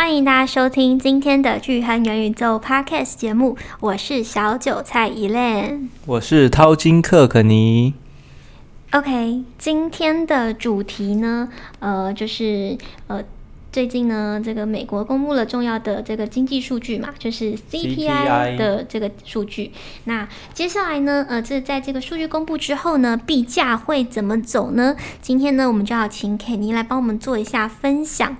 欢迎大家收听今天的巨亨元宇宙 Podcast 节目，我是小韭菜 Elaine，我是淘金客可尼。OK，今天的主题呢，呃，就是呃。最近呢，这个美国公布了重要的这个经济数据嘛，就是 CPI 的这个数据。那接下来呢，呃，这在这个数据公布之后呢，币价会怎么走呢？今天呢，我们就要请肯尼来帮我们做一下分享。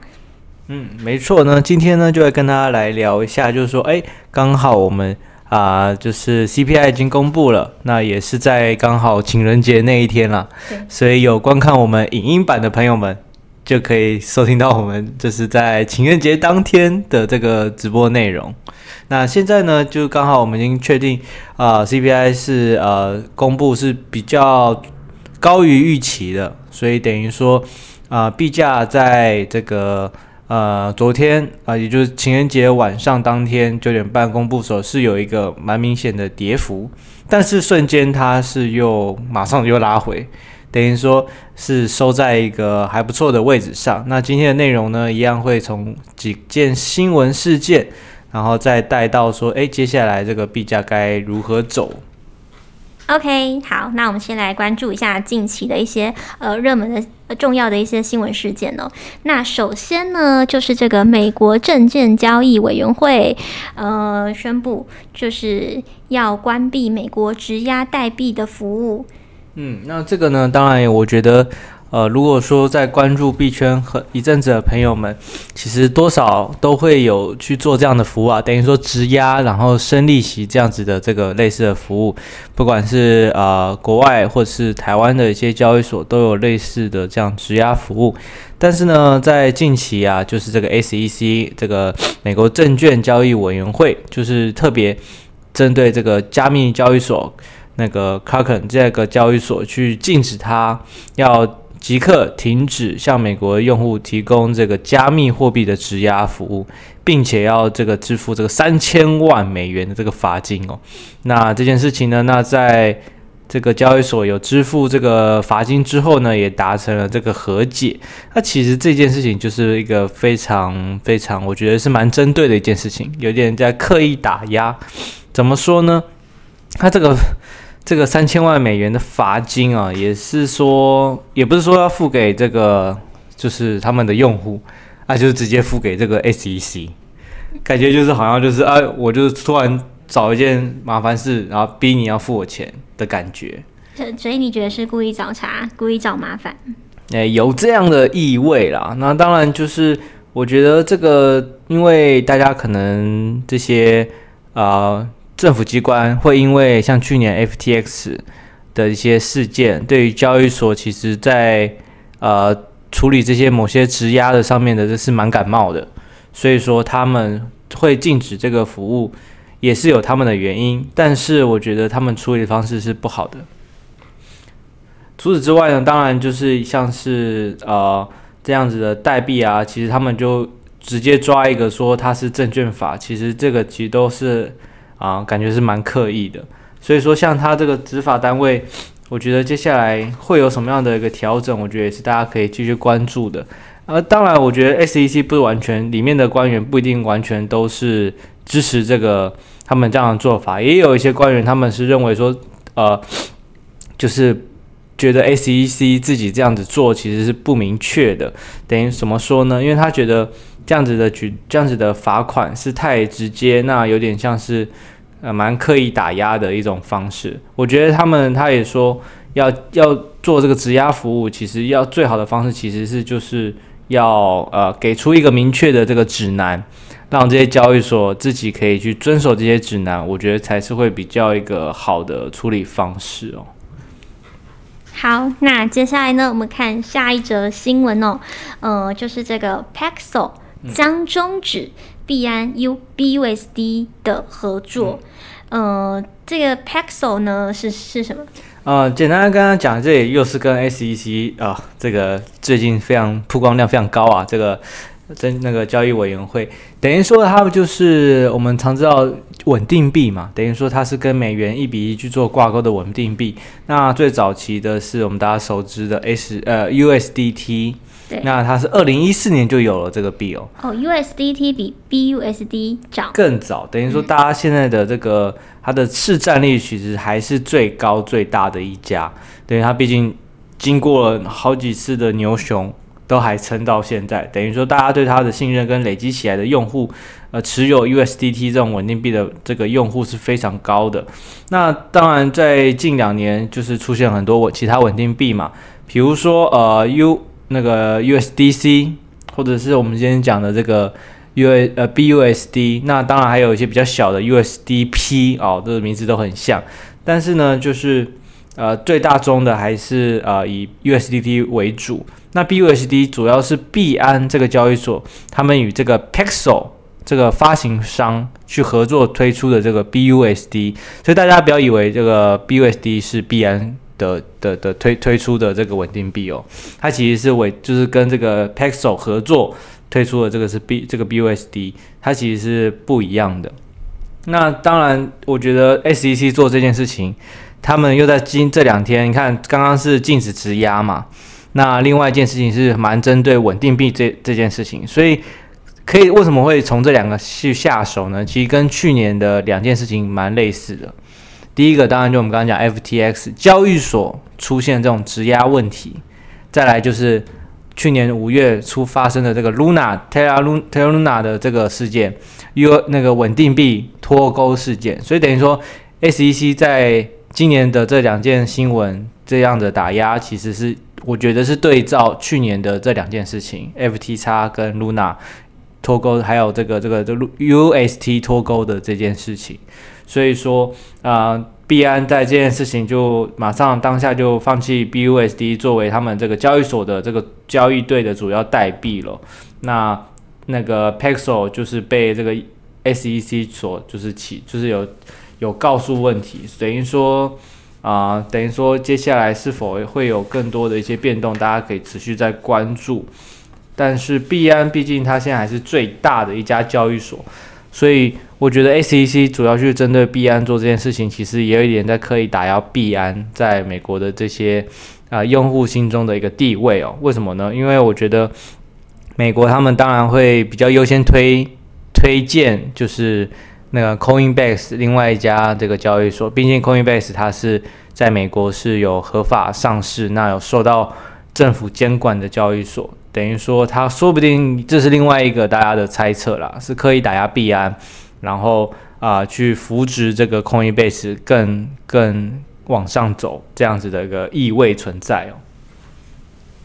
嗯，没错呢，今天呢，就会跟大家来聊一下，就是说，哎，刚好我们啊、呃，就是 CPI 已经公布了，那也是在刚好情人节那一天了，对所以有观看我们影音版的朋友们。就可以收听到我们就是在情人节当天的这个直播内容。那现在呢，就刚好我们已经确定啊，呃，CPI 是呃公布是比较高于预期的，所以等于说啊，呃，币价在这个呃昨天啊，也就是情人节晚上当天九点半公布的时候是有一个蛮明显的跌幅，但是瞬间它是又马上又拉回。等于说是收在一个还不错的位置上。那今天的内容呢，一样会从几件新闻事件，然后再带到说，哎，接下来这个币价该如何走？OK，好，那我们先来关注一下近期的一些呃热门的、重要的一些新闻事件哦。那首先呢，就是这个美国证券交易委员会呃宣布，就是要关闭美国质押代币的服务。嗯，那这个呢，当然，我觉得，呃，如果说在关注币圈和一阵子的朋友们，其实多少都会有去做这样的服务啊，等于说质押，然后升利息这样子的这个类似的服务，不管是呃国外或是台湾的一些交易所都有类似的这样质押服务。但是呢，在近期啊，就是这个 SEC 这个美国证券交易委员会，就是特别针对这个加密交易所。那个 Kraken 这个交易所去禁止它要即刻停止向美国用户提供这个加密货币的质押服务，并且要这个支付这个三千万美元的这个罚金哦。那这件事情呢，那在这个交易所有支付这个罚金之后呢，也达成了这个和解。那其实这件事情就是一个非常非常，我觉得是蛮针对的一件事情，有点在刻意打压。怎么说呢？他这个。这个三千万美元的罚金啊，也是说，也不是说要付给这个，就是他们的用户，啊，就是直接付给这个 SEC，感觉就是好像就是啊，我就是突然找一件麻烦事，然后逼你要付我钱的感觉。所以你觉得是故意找茬，故意找麻烦？哎，有这样的意味啦。那当然就是，我觉得这个，因为大家可能这些啊。呃政府机关会因为像去年 FTX 的一些事件，对于交易所其实在呃处理这些某些质押的上面的，这是蛮感冒的，所以说他们会禁止这个服务，也是有他们的原因。但是我觉得他们处理的方式是不好的。除此之外呢，当然就是像是呃这样子的代币啊，其实他们就直接抓一个说它是证券法，其实这个其实都是。啊，感觉是蛮刻意的，所以说像他这个执法单位，我觉得接下来会有什么样的一个调整，我觉得也是大家可以继续关注的。呃，当然，我觉得 SEC 不是完全里面的官员不一定完全都是支持这个他们这样的做法，也有一些官员他们是认为说，呃，就是觉得 SEC 自己这样子做其实是不明确的，等于怎么说呢？因为他觉得。这样子的举，这样子的罚款是太直接，那有点像是呃蛮刻意打压的一种方式。我觉得他们他也说要要做这个质押服务，其实要最好的方式其实是就是要呃给出一个明确的这个指南，让这些交易所自己可以去遵守这些指南，我觉得才是会比较一个好的处理方式哦。好，那接下来呢，我们看下一则新闻哦，呃，就是这个 Paxos。将终止币安 UBUSD 的合作，嗯、呃，这个 Paxos 呢是是什么？呃，简单的跟他讲，这里又是跟 SEC 啊、呃，这个最近非常曝光量非常高啊，这个在那个交易委员会，等于说他们就是我们常知道稳定币嘛，等于说它是跟美元一比一去做挂钩的稳定币。那最早期的是我们大家熟知的 S 呃 USDT，对，那它是二零一四年就有了这个币哦。哦，USDT 比 BUSD 早更早，等于说大家现在的这个、嗯、它的市占率其实还是最高最大的一家，等于它毕竟经过了好几次的牛熊。都还撑到现在，等于说大家对它的信任跟累积起来的用户，呃，持有 USDT 这种稳定币的这个用户是非常高的。那当然，在近两年就是出现很多稳其他稳定币嘛，比如说呃 U 那个 USDC，或者是我们今天讲的这个 U 呃 BUSD，那当然还有一些比较小的 USDP 哦，这个名字都很像，但是呢，就是呃最大宗的还是呃以 USDT 为主。那 BUSD 主要是币安这个交易所，他们与这个 Paxos 这个发行商去合作推出的这个 BUSD，所以大家不要以为这个 BUSD 是币安的的的推推出的这个稳定币哦，它其实是为就是跟这个 Paxo 合作推出的这个是 B 这个 BUSD，它其实是不一样的。那当然，我觉得 SEC 做这件事情，他们又在今这两天，你看刚刚是禁止质押嘛。那另外一件事情是蛮针对稳定币这这件事情，所以可以为什么会从这两个去下手呢？其实跟去年的两件事情蛮类似的。第一个当然就我们刚刚讲 FTX 交易所出现这种质押问题，再来就是去年五月初发生的这个 Luna Terra Luna 的这个事件，U 那个稳定币脱钩事件，所以等于说 SEC 在今年的这两件新闻这样的打压其实是。我觉得是对照去年的这两件事情，FTX 跟 Luna 脱钩，还有这个这个这 UST 脱钩的这件事情，所以说啊，币安在这件事情就马上当下就放弃 BUSD 作为他们这个交易所的这个交易对的主要代币了。那那个 Paxos 就是被这个 SEC 所就是起就是有有告诉问题，等于说。啊、等于说接下来是否会有更多的一些变动，大家可以持续在关注。但是币安毕竟它现在还是最大的一家交易所，所以我觉得 SEC 主要去针对币安做这件事情，其实也有一点在刻意打压币安在美国的这些啊、用户心中的一个地位哦。为什么呢？因为我觉得美国他们当然会比较优先推推荐，就是。那个 Coinbase 另外一家这个交易所，毕竟 Coinbase 它是在美国是有合法上市，那有受到政府监管的交易所，等于说它说不定这是另外一个大家的猜测啦，是刻意打压币安，然后啊、去扶植这个 Coinbase 更更往上走这样子的一个意味存在哦。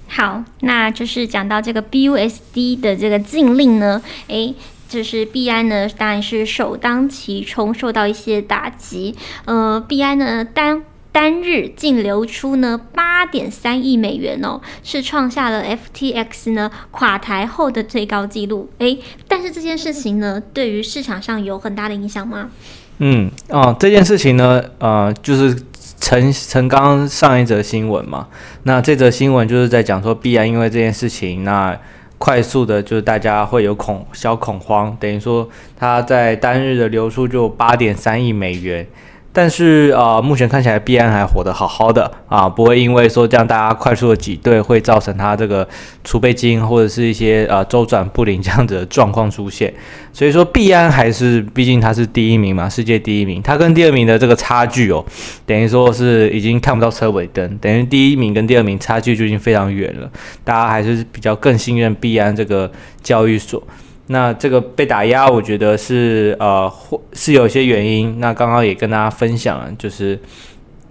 好，那就是讲到这个 BUSD 的这个禁令呢，诶。就是币安呢，当然是首当其冲，受到一些打击。呃，币安呢单单日净流出呢八点三亿美元哦，是创下了 FTX 呢垮台后的最高纪录。诶，但是这件事情呢，对于市场上有很大的影响吗？嗯，哦，这件事情呢，呃，就是陈陈刚上一则新闻嘛。那这则新闻就是在讲说必然因为这件事情，那。快速的，就是大家会有恐小恐慌，等于说它在单日的流出就八点三亿美元。但是啊、呃，目前看起来币安还活得好好的啊，不会因为说这样大家快速的挤兑，会造成它这个储备金或者是一些呃周转不灵这样子的状况出现。所以说币安还是毕竟它是第一名嘛，世界第一名，它跟第二名的这个差距哦，等于说是已经看不到车尾灯，等于第一名跟第二名差距就已经非常远了，大家还是比较更信任币安这个交易所。那这个被打压，我觉得是呃，或是有些原因。那刚刚也跟大家分享，就是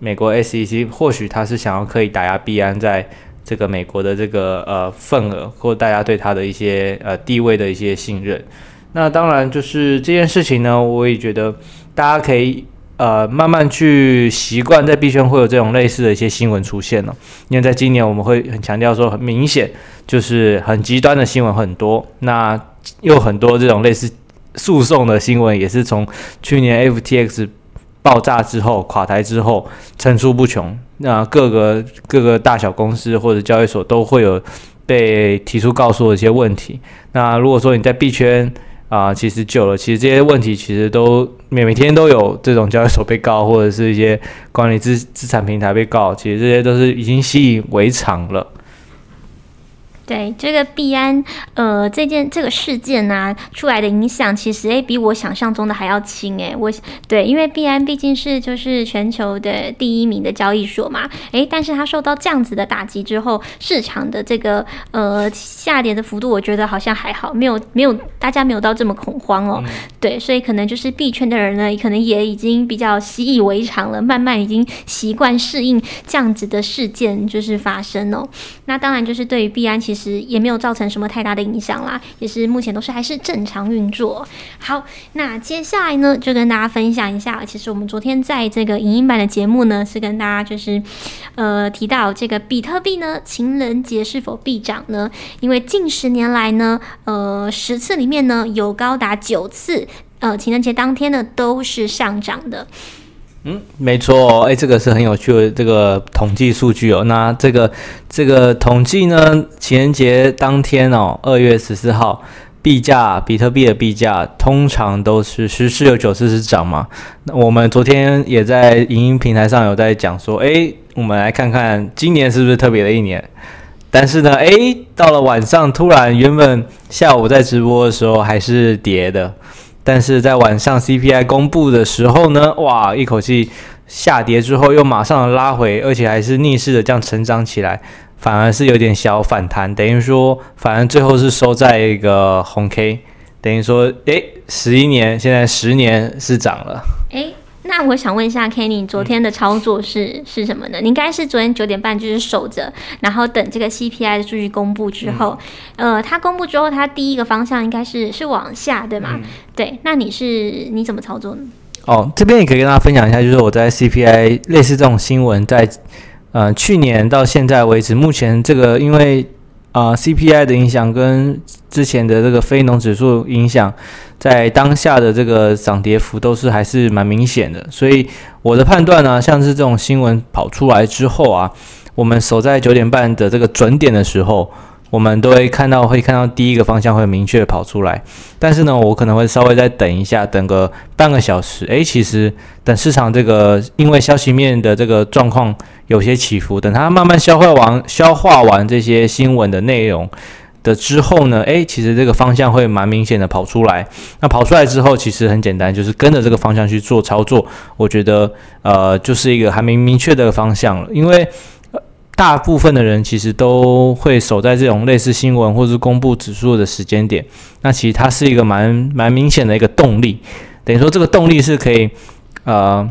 美国 SEC 或许他是想要可以打压币安在这个美国的这个呃份额，或大家对他的一些呃地位的一些信任。那当然就是这件事情呢，我也觉得大家可以呃慢慢去习惯，在币圈会有这种类似的一些新闻出现了。因为在今年我们会很强调说，很明显就是很极端的新闻很多。那又很多这种类似诉讼的新闻，也是从去年 FTX 爆炸之后垮台之后层出不穷。那各个各个大小公司或者交易所都会有被提出告诉的一些问题。那如果说你在币圈啊、其实久了，其实这些问题其实都每每天都有这种交易所被告，或者是一些管理资资产平台被告，其实这些都是已经习以为常了。对这个币安，呃，这件这个事件呢、啊、出来的影响，其实诶比我想象中的还要轻诶。我对，因为币安毕竟是就是全球的第一名的交易所嘛，诶，但是它受到这样子的打击之后，市场的这个呃下跌的幅度，我觉得好像还好，没有没有大家没有到这么恐慌哦。嗯、对，所以可能就是币圈的人呢，可能也已经比较习以为常了，慢慢已经习惯适应这样子的事件就是发生哦。那当然就是对于币安其实。其实也没有造成什么太大的影响啦，也是目前都是还是正常运作。好，那接下来呢，就跟大家分享一下，其实我们昨天在这个影音版的节目呢，是跟大家就是呃提到这个比特币呢，情人节是否必涨呢？因为近十年来呢，呃十次里面呢，有高达九次，呃情人节当天呢都是上涨的。嗯，没错，哎，这个是很有趣的这个统计数据哦。那这个这个统计呢，情人节当天哦，二月十四号，币价，比特币的币价通常都是十四有九次是涨嘛。那我们昨天也在影音平台上有在讲说，哎，我们来看看今年是不是特别的一年。但是呢，哎，到了晚上，突然原本下午在直播的时候还是跌的。但是在晚上 CPI 公布的时候呢，哇，一口气下跌之后又马上拉回，而且还是逆势的这样成长起来，反而是有点小反弹，等于说反而最后是收在一个红 K，等于说，诶，十一年现在十年是涨了，诶。那我想问一下，Kenny，昨天的操作是、嗯、是什么呢？你应该是昨天九点半就是守着，然后等这个 CPI 的数据公布之后，嗯、呃，它公布之后，它第一个方向应该是是往下，对吗？嗯、对，那你是你怎么操作呢？哦，这边也可以跟大家分享一下，就是我在 CPI 类似这种新闻，在呃去年到现在为止，目前这个因为。啊、，CPI 的影响跟之前的这个非农指数影响，在当下的这个涨跌幅都是还是蛮明显的。所以我的判断呢，像是这种新闻跑出来之后啊，我们守在九点半的这个准点的时候。我们都会看到，会看到第一个方向会明确跑出来，但是呢，我可能会稍微再等一下，等个半个小时。诶，其实等市场这个因为消息面的这个状况有些起伏，等它慢慢消化完、消化完这些新闻的内容的之后呢，诶，其实这个方向会蛮明显的跑出来。那跑出来之后，其实很简单，就是跟着这个方向去做操作。我觉得，呃，就是一个还没明确的方向了，因为。大部分的人其实都会守在这种类似新闻或是公布指数的时间点，那其实它是一个蛮蛮明显的一个动力，等于说这个动力是可以呃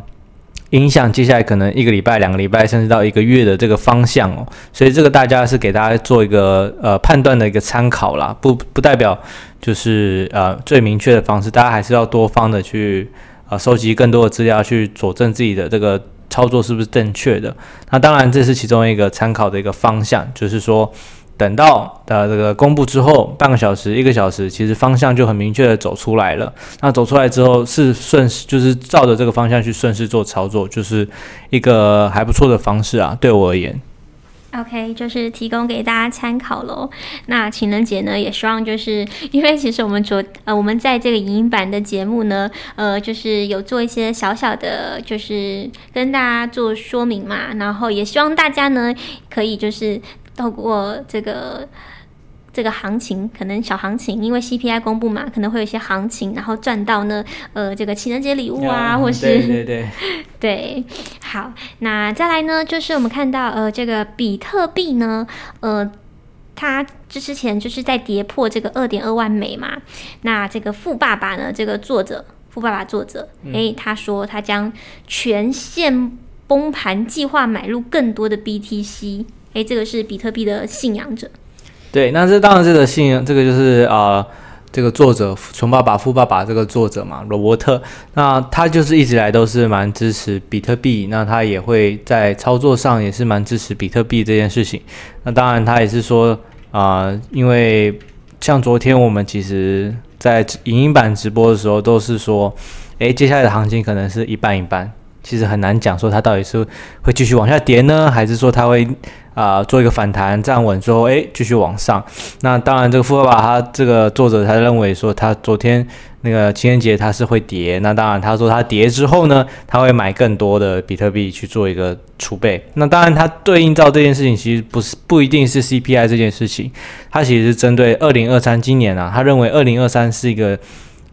影响接下来可能一个礼拜、两个礼拜甚至到一个月的这个方向哦，所以这个大家是给大家做一个呃判断的一个参考啦，不不代表就是呃最明确的方式，大家还是要多方的去呃收集更多的资料去佐证自己的这个。操作是不是正确的？那当然，这是其中一个参考的一个方向，就是说，等到的这个公布之后，半个小时、一个小时，其实方向就很明确的走出来了。那走出来之后，是顺势，就是照着这个方向去顺势做操作，就是一个还不错的方式啊，对我而言。OK，就是提供给大家参考喽。那情人节呢，也希望就是因为其实我们昨呃我们在这个影音版的节目呢，呃，就是有做一些小小的，就是跟大家做说明嘛。然后也希望大家呢，可以就是透过这个。这个行情可能小行情，因为 CPI 公布嘛，可能会有一些行情，然后赚到呢，呃，这个情人节礼物啊，或是对对对，对，好，那再来呢，就是我们看到呃，这个比特币呢，呃，它这之前就是在跌破这个二点二万美嘛，那这个富爸爸呢，这个作者富爸爸作者，诶、嗯，他说他将全线崩盘计划买入更多的 BTC，诶，这个是比特币的信仰者。对，那这当然这个信，这个就是啊、呃，这个作者穷爸爸富爸爸这个作者嘛，罗伯特，那他就是一直来都是蛮支持比特币，那他也会在操作上也是蛮支持比特币这件事情。那当然他也是说啊、因为像昨天我们其实在影音版直播的时候都是说，诶，接下来的行情可能是一半一半。其实很难讲说它到底是会继续往下跌呢，还是说它会啊、做一个反弹站稳之后，哎，继续往上。那当然，这个富爸爸他这个作者他认为说，他昨天那个情人节他是会跌。那当然，他说他跌之后呢，他会买更多的比特币去做一个储备。那当然，他对应到这件事情其实不是不一定是 CPI 这件事情，他其实是针对二零二三今年啊，他认为二零二三是一个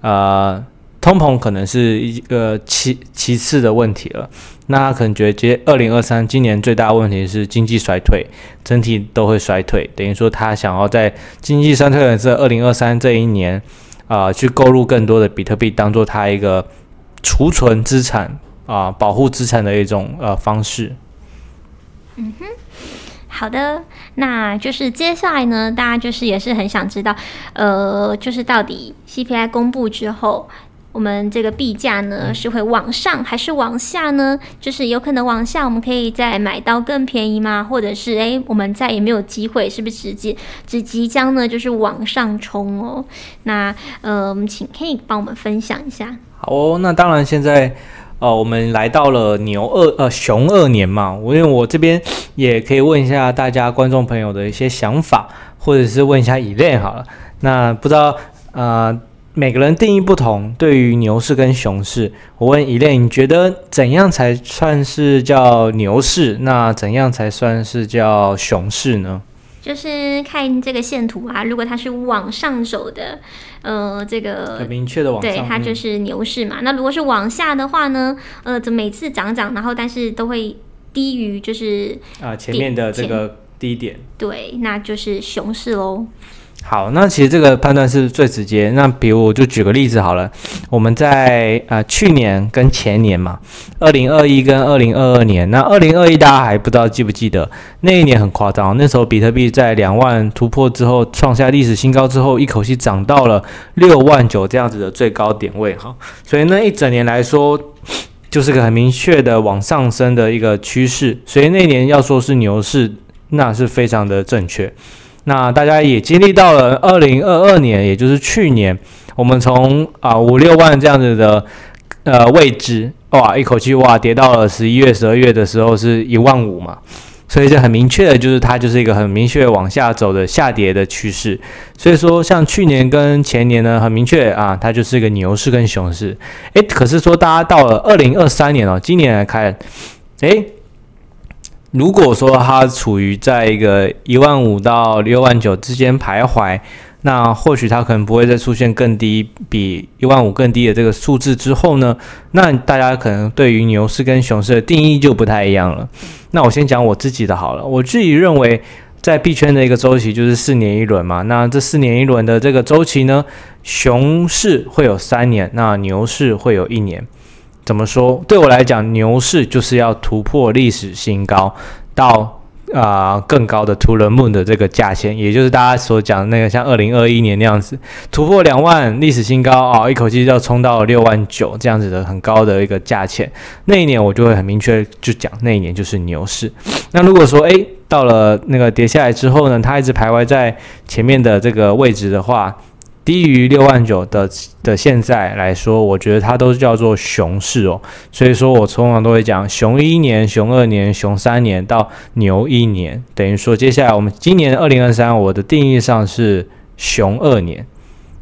呃。通膨可能是一个其其次的问题了，那他可能觉得，接二零二三今年最大的问题是经济衰退，整体都会衰退，等于说他想要在经济衰退的这二零二三这一年，啊、去购入更多的比特币，当做他一个储存资产啊、保护资产的一种呃方式。嗯哼，好的，那就是接下来呢，大家就是也是很想知道，呃，就是到底 CPI 公布之后。我们这个币价呢是会往上还是往下呢？就是有可能往下，我们可以再买到更便宜吗？或者是诶，我们再也没有机会，是不是直接只即将呢就是往上冲哦？那呃，我们请 K 帮我们分享一下。好哦，那当然现在呃，我们来到了牛二呃熊二年嘛，我因为我这边也可以问一下大家观众朋友的一些想法，或者是问一下 Elaine 好了。那不知道呃。每个人定义不同，对于牛市跟熊市，我问 Elaine，你觉得怎样才算是叫牛市？那怎样才算是叫熊市呢？就是看这个线图啊，如果它是往上走的，呃，这个很明确的往上，对，它就是牛市嘛。嗯、那如果是往下的话呢？呃，怎么每次涨涨，然后但是都会低于就是啊前面的这个低点，对，那就是熊市喽。好，那其实这个判断是最直接。那比如我就举个例子好了，我们在呃去年跟前年嘛，二零二一跟二零二二年。那二零二一大家还不知道记不记得？那一年很夸张，那时候比特币在两万突破之后，创下历史新高之后，一口气涨到了六万九这样子的最高点位哈。所以那一整年来说，就是个很明确的往上升的一个趋势。所以那一年要说是牛市，那是非常的正确。那大家也经历到了二零二二年，也就是去年，我们从啊五六万这样子的呃位置，哇，一口气哇跌到了十一月、十二月的时候是一万五嘛，所以就很明确的就是它就是一个很明确往下走的下跌的趋势。所以说，像去年跟前年呢，很明确啊，它就是一个牛市跟熊市。诶，可是说大家到了二零二三年哦，今年来看，诶。如果说它处于在一个一万五到六万九之间徘徊，那或许它可能不会再出现更低，比一万五更低的这个数字之后呢，那大家可能对于牛市跟熊市的定义就不太一样了。那我先讲我自己的好了，我自己认为在币圈的一个周期就是四年一轮嘛，那这四年一轮的这个周期呢，熊市会有三年，那牛市会有一年。怎么说？对我来讲，牛市就是要突破历史新高，到啊、更高的 to the moon 的这个价钱，也就是大家所讲的那个像二零二一年那样子，突破两万历史新高啊、一口气就要冲到六万九这样子的很高的一个价钱，那一年我就会很明确就讲，那一年就是牛市。那如果说诶到了那个跌下来之后呢，它一直徘徊在前面的这个位置的话。低于六万九的的现在来说，我觉得它都叫做熊市哦。所以说我通常都会讲熊一年、熊二年、熊三年到牛一年，等于说接下来我们今年二零二三，我的定义上是熊二年。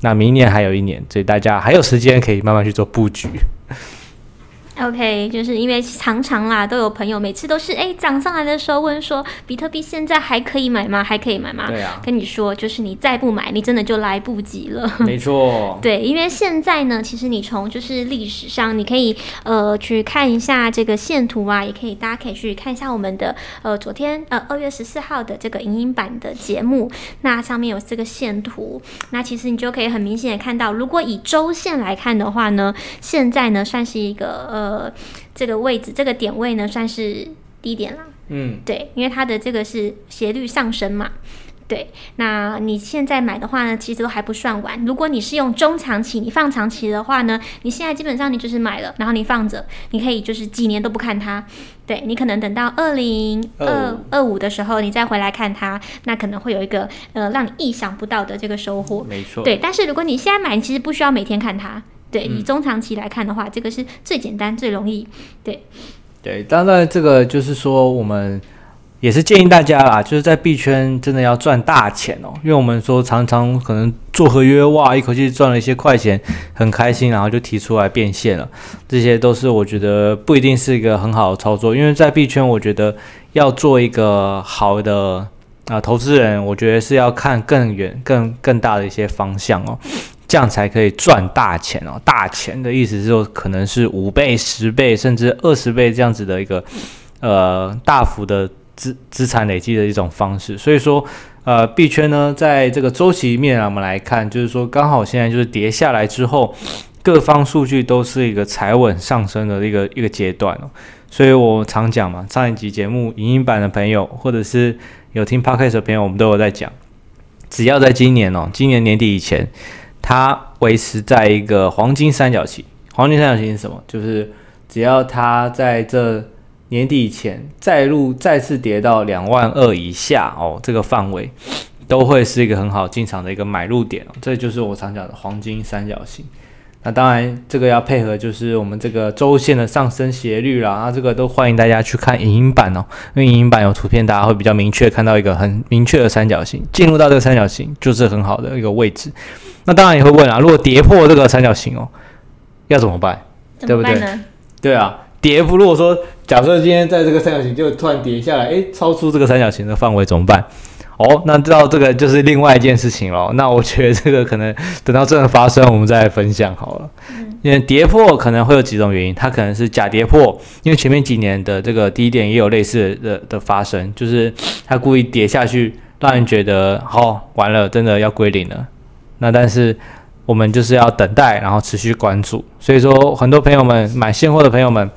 那明年还有一年，所以大家还有时间可以慢慢去做布局。OK，就是因为常常啦，都有朋友每次都是哎涨上来的时候问说，比特币现在还可以买吗？还可以买吗？对啊，跟你说，就是你再不买，你真的就来不及了。没错。对，因为现在呢，其实你从就是历史上，你可以呃去看一下这个线图啊，也可以大家可以去看一下我们的呃昨天呃二月十四号的这个影音版的节目，那上面有这个线图，那其实你就可以很明显的看到，如果以周线来看的话呢，现在呢算是一个呃。呃，这个位置，这个点位呢，算是低点了。嗯，对，因为它的这个是斜率上升嘛。对，那你现在买的话呢，其实都还不算晚。如果你是用中长期，你放长期的话呢，你现在基本上你就是买了，然后你放着，你可以就是几年都不看它。对，你可能等到二零二二五的时候，你再回来看它，那可能会有一个呃让你意想不到的这个收获。没错。对，但是如果你现在买，你其实不需要每天看它。对，以中长期来看的话，嗯、这个是最简单、最容易。对，对，当然这个就是说，我们也是建议大家啦，就是在币圈真的要赚大钱哦，因为我们说常常可能做合约哇，一口气赚了一些快钱，很开心，然后就提出来变现了，这些都是我觉得不一定是一个很好的操作，因为在币圈，我觉得要做一个好的啊、呃、投资人，我觉得是要看更远、更更大的一些方向哦，这样才可以赚大钱哦。大钱的意思是说，可能是五倍、十倍，甚至二十倍这样子的一个呃大幅的。资资产累积的一种方式，所以说，呃，币圈呢，在这个周期面啊，我们来看，就是说，刚好现在就是跌下来之后，各方数据都是一个踩稳上升的一个一个阶段哦。所以我常讲嘛，上一集节目影音版的朋友，或者是有听 Podcast 的朋友，我们都有在讲，只要在今年哦，今年年底以前，它维持在一个黄金三角形。黄金三角形是什么？就是只要它在这。年底以前再入再次跌到两万二以下哦，这个范围都会是一个很好进场的一个买入点哦。这就是我常讲的黄金三角形。那当然，这个要配合就是我们这个周线的上升斜率啦。那这个都欢迎大家去看影音版哦，因为影音版有图片，大家会比较明确看到一个很明确的三角形。进入到这个三角形就是很好的一个位置。那当然也会问啊，如果跌破这个三角形哦，要怎么办？怎么办呢？对不对？对啊。跌幅，如果说假设今天在这个三角形就突然跌下来，诶，超出这个三角形的范围怎么办？哦，那知道这个就是另外一件事情了。那我觉得这个可能等到真的发生，我们再分享好了。因为跌破可能会有几种原因，它可能是假跌破，因为前面几年的这个低点也有类似的的，的发生，就是它故意跌下去，让人觉得哦，完了，真的要归零了。那但是。我们就是要等待，然后持续关注。所以说，很多朋友们买现货的朋友们，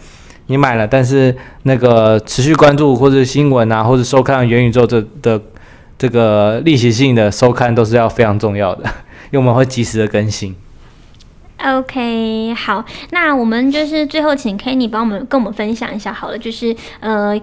你买了，但是那个持续关注或者新闻啊，或者收看元宇宙这的这个例行性的收看，都是要非常重要的，因为我们会及时的更新。OK，好，那我们就是最后请 Kenny 帮我们跟我们分享一下好了，就是呃。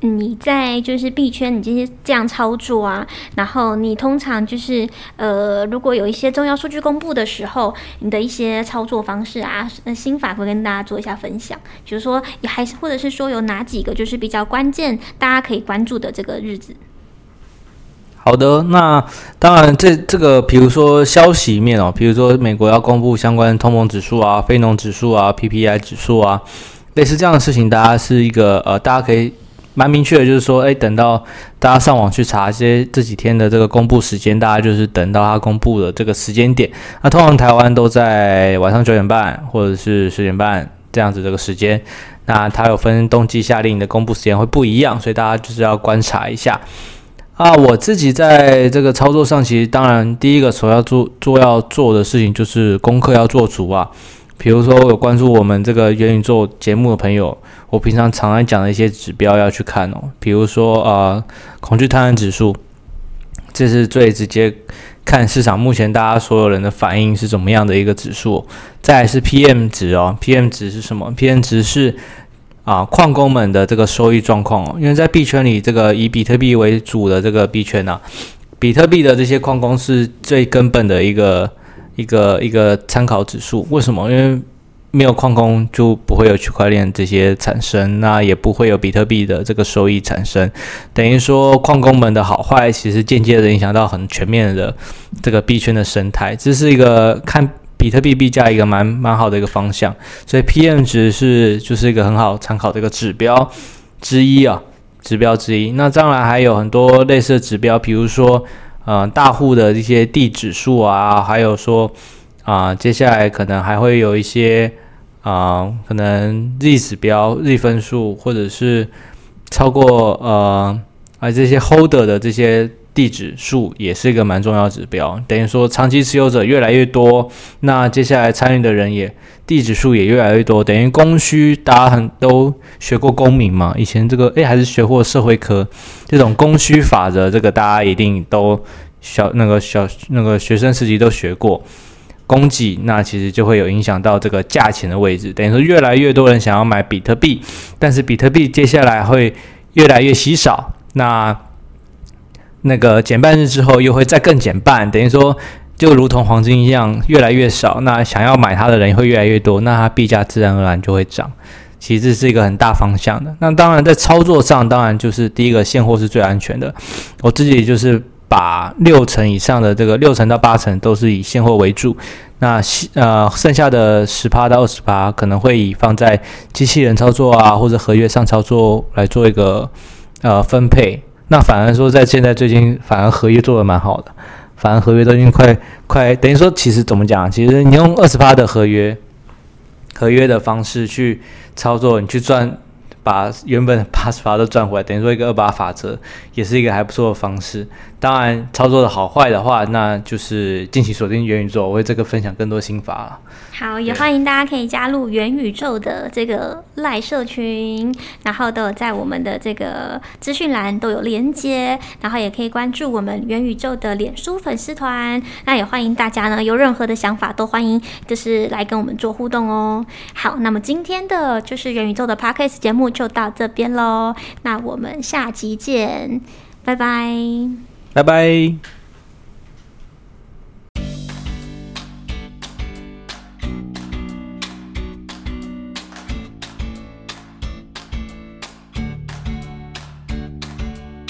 你在就是币圈，你这些这样操作啊，然后你通常就是呃，如果有一些重要数据公布的时候，你的一些操作方式啊，那心法会跟大家做一下分享。比如说，也还是或者是说有哪几个就是比较关键，大家可以关注的这个日子。好的，那当然这这个，比如说消息面哦，比如说美国要公布相关通膨指数啊、非农指数啊、PPI 指数啊，类似这样的事情，大家是一个呃，大家可以。蛮明确的，就是说，诶，等到大家上网去查一些这几天的这个公布时间，大家就是等到它公布的这个时间点。那通常台湾都在晚上九点半或者是十点半这样子这个时间。那它有分冬季夏令的公布时间会不一样，所以大家就是要观察一下。啊，我自己在这个操作上，其实当然第一个首要做做要做的事情就是功课要做足啊。比如说，有关注我们这个元宇宙节目的朋友，我平常常来讲的一些指标要去看哦。比如说，呃，恐惧贪婪指数，这是最直接看市场目前大家所有人的反应是怎么样的一个指数。再来是 PM 值哦，PM 值是什么？PM 值是啊，矿工们的这个收益状况哦。因为在币圈里，这个以比特币为主的这个币圈啊，比特币的这些矿工是最根本的一个。一个一个参考指数，为什么？因为没有矿工就不会有区块链这些产生，那也不会有比特币的这个收益产生。等于说，矿工们的好坏其实间接的影响到很全面的这个币圈的生态。这是一个看比特币币价一个蛮蛮好的一个方向。所以 PM 值是就是一个很好参考的一个指标之一啊，指标之一。那当然还有很多类似的指标，比如说。呃，大户的一些地指数啊，还有说啊、接下来可能还会有一些啊、可能日指标、日分数，或者是超过呃啊这些 holder 的这些地址数，也是一个蛮重要指标。等于说，长期持有者越来越多，那接下来参与的人也地址数也越来越多，等于供需，大家很都学过公民嘛，以前这个诶还是学过社会科。这种供需法则，这个大家一定都小那个小那个学生时期都学过，供给那其实就会有影响到这个价钱的位置。等于说，越来越多人想要买比特币，但是比特币接下来会越来越稀少。那那个减半日之后又会再更减半，等于说就如同黄金一样越来越少。那想要买它的人会越来越多，那它币价自然而然就会涨。其实这是一个很大方向的。那当然在操作上，当然就是第一个现货是最安全的。我自己就是把六成以上的这个六成到八成都是以现货为主。那呃，剩下的十趴到二十趴可能会以放在机器人操作啊，或者合约上操作来做一个呃分配。那反而说，在现在最近，反而合约做的蛮好的，反而合约都已经快快等于说，其实怎么讲？其实你用二十趴的合约合约的方式去操作，你去赚。把原本八十八都赚回来，等于说一个二八法则，也是一个还不错的方式。当然，操作的好坏的话，那就是敬请锁定元宇宙，我为这个分享更多心法。好，也欢迎大家可以加入元宇宙的这个赖社群，然后都有在我们的这个资讯栏都有连接，然后也可以关注我们元宇宙的脸书粉丝团。那也欢迎大家呢，有任何的想法都欢迎，就是来跟我们做互动哦。好，那么今天的就是元宇宙的 Podcast 节目就到这边喽，那我们下集见，拜拜，拜拜。